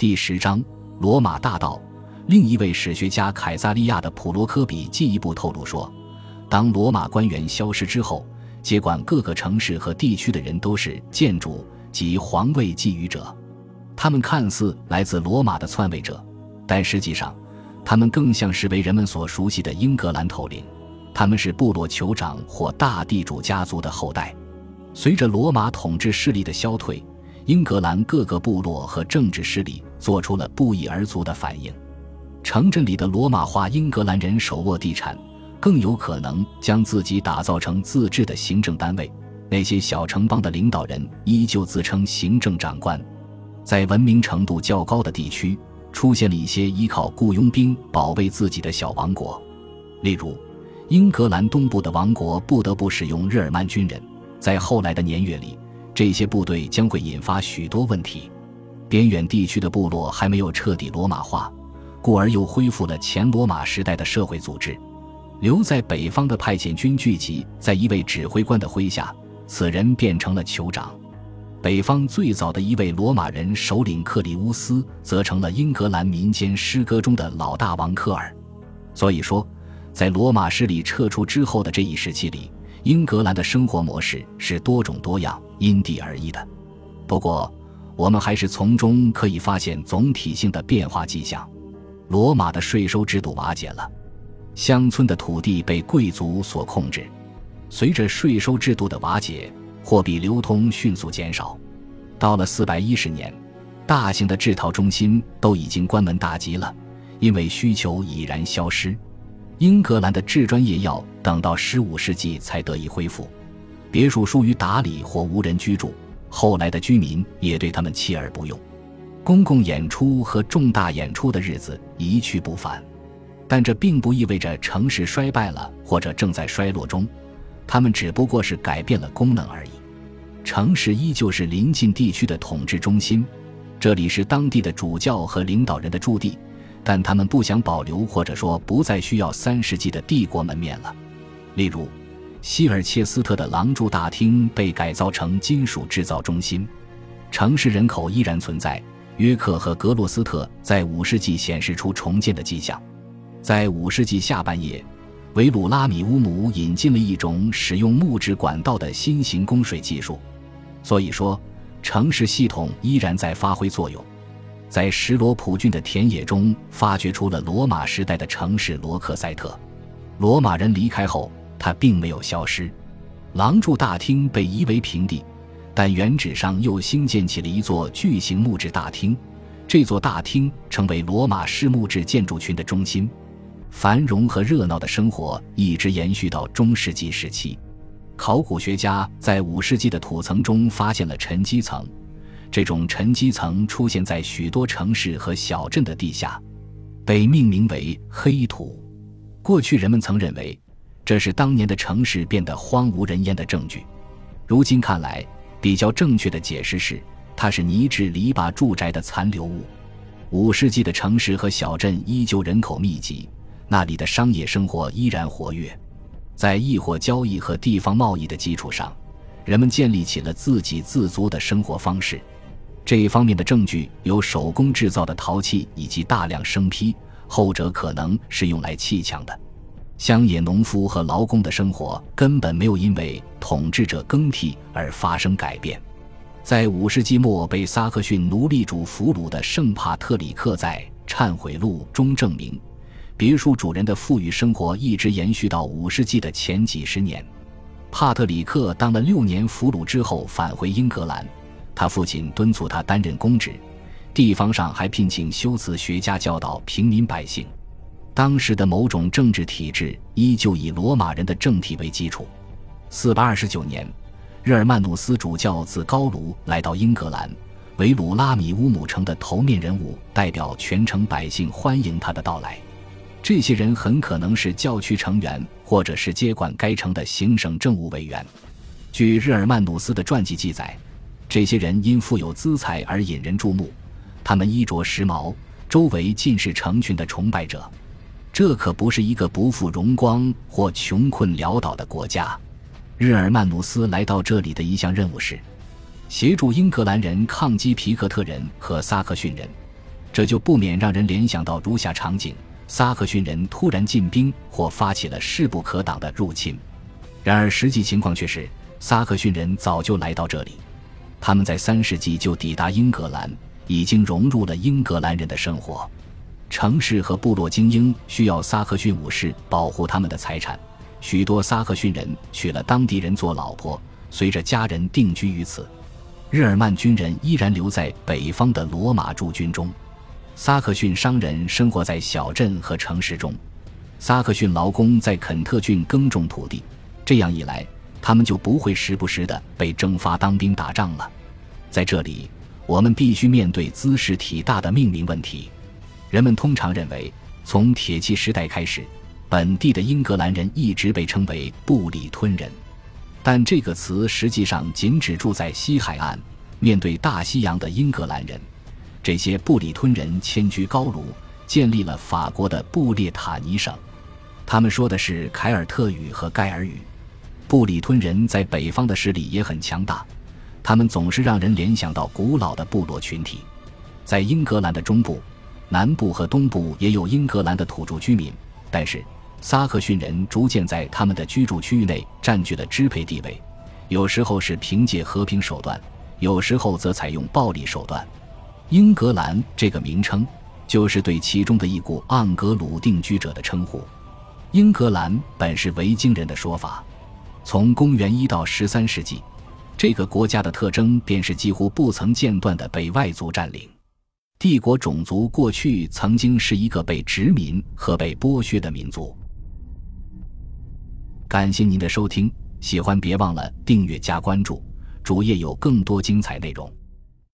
第十章罗马大道。另一位史学家凯撒利亚的普罗科比进一步透露说，当罗马官员消失之后，接管各个城市和地区的人都是建筑及皇位觊觎者。他们看似来自罗马的篡位者，但实际上，他们更像是为人们所熟悉的英格兰头领。他们是部落酋长或大地主家族的后代。随着罗马统治势力的消退，英格兰各个部落和政治势力做出了不一而足的反应。城镇里的罗马化英格兰人手握地产，更有可能将自己打造成自治的行政单位。那些小城邦的领导人依旧自称行政长官。在文明程度较高的地区，出现了一些依靠雇佣兵保卫自己的小王国。例如，英格兰东部的王国不得不使用日耳曼军人。在后来的年月里，这些部队将会引发许多问题。边远地区的部落还没有彻底罗马化。故而又恢复了前罗马时代的社会组织。留在北方的派遣军聚集在一位指挥官的麾下，此人变成了酋长。北方最早的一位罗马人首领克里乌斯，则成了英格兰民间诗歌中的老大王科尔。所以说，在罗马势力撤出之后的这一时期里，英格兰的生活模式是多种多样、因地而异的。不过，我们还是从中可以发现总体性的变化迹象。罗马的税收制度瓦解了，乡村的土地被贵族所控制。随着税收制度的瓦解，货币流通迅速减少。到了四百一十年，大型的制陶中心都已经关门大吉了，因为需求已然消失。英格兰的制砖业要等到十五世纪才得以恢复。别墅疏于打理或无人居住，后来的居民也对他们弃而不用。公共演出和重大演出的日子一去不返，但这并不意味着城市衰败了或者正在衰落中，他们只不过是改变了功能而已。城市依旧是临近地区的统治中心，这里是当地的主教和领导人的驻地，但他们不想保留或者说不再需要三世纪的帝国门面了。例如，希尔切斯特的廊柱大厅被改造成金属制造中心，城市人口依然存在。约克和格洛斯特在五世纪显示出重建的迹象，在五世纪下半叶，维鲁拉米乌姆引进了一种使用木质管道的新型供水技术，所以说城市系统依然在发挥作用。在什罗普郡的田野中，发掘出了罗马时代的城市罗克塞特。罗马人离开后，它并没有消失，廊柱大厅被夷为平地。但原址上又兴建起了一座巨型木质大厅，这座大厅成为罗马式木质建筑群的中心。繁荣和热闹的生活一直延续到中世纪时期。考古学家在五世纪的土层中发现了沉积层，这种沉积层出现在许多城市和小镇的地下，被命名为黑土。过去人们曾认为这是当年的城市变得荒无人烟的证据，如今看来。比较正确的解释是，它是泥质篱笆住宅的残留物。五世纪的城市和小镇依旧人口密集，那里的商业生活依然活跃。在易货交易和地方贸易的基础上，人们建立起了自给自足的生活方式。这一方面的证据有手工制造的陶器以及大量生坯，后者可能是用来砌墙的。乡野农夫和劳工的生活根本没有因为统治者更替而发生改变。在五世纪末被萨克逊奴隶主俘虏的圣帕特里克在《忏悔录》中证明，别墅主人的富裕生活一直延续到五世纪的前几十年。帕特里克当了六年俘虏之后返回英格兰，他父亲敦促他担任公职，地方上还聘请修辞学家教导平民百姓。当时的某种政治体制依旧以罗马人的政体为基础。四百二十九年，日耳曼努斯主教自高卢来到英格兰，维鲁拉米乌姆城的头面人物代表全城百姓欢迎他的到来。这些人很可能是教区成员，或者是接管该城的行省政务委员。据日耳曼努斯的传记记载，这些人因富有资财而引人注目，他们衣着时髦，周围尽是成群的崇拜者。这可不是一个不负荣光或穷困潦倒的国家。日耳曼努斯来到这里的一项任务是，协助英格兰人抗击皮克特人和萨克逊人，这就不免让人联想到如下场景：萨克逊人突然进兵或发起了势不可挡的入侵。然而实际情况却是，萨克逊人早就来到这里，他们在三世纪就抵达英格兰，已经融入了英格兰人的生活。城市和部落精英需要萨克逊武士保护他们的财产，许多萨克逊人娶了当地人做老婆，随着家人定居于此。日耳曼军人依然留在北方的罗马驻军中。萨克逊商人生活在小镇和城市中，萨克逊劳工在肯特郡耕种土地，这样一来，他们就不会时不时的被征发当兵打仗了。在这里，我们必须面对兹事体大的命名问题。人们通常认为，从铁器时代开始，本地的英格兰人一直被称为布里吞人，但这个词实际上仅指住在西海岸、面对大西洋的英格兰人。这些布里吞人迁居高卢，建立了法国的布列塔尼省。他们说的是凯尔特语和盖尔语。布里吞人在北方的势力也很强大，他们总是让人联想到古老的部落群体，在英格兰的中部。南部和东部也有英格兰的土著居民，但是萨克逊人逐渐在他们的居住区域内占据了支配地位，有时候是凭借和平手段，有时候则采用暴力手段。英格兰这个名称就是对其中的一股盎格鲁定居者的称呼。英格兰本是维京人的说法。从公元一到十三世纪，这个国家的特征便是几乎不曾间断的被外族占领。帝国种族过去曾经是一个被殖民和被剥削的民族。感谢您的收听，喜欢别忘了订阅加关注，主页有更多精彩内容。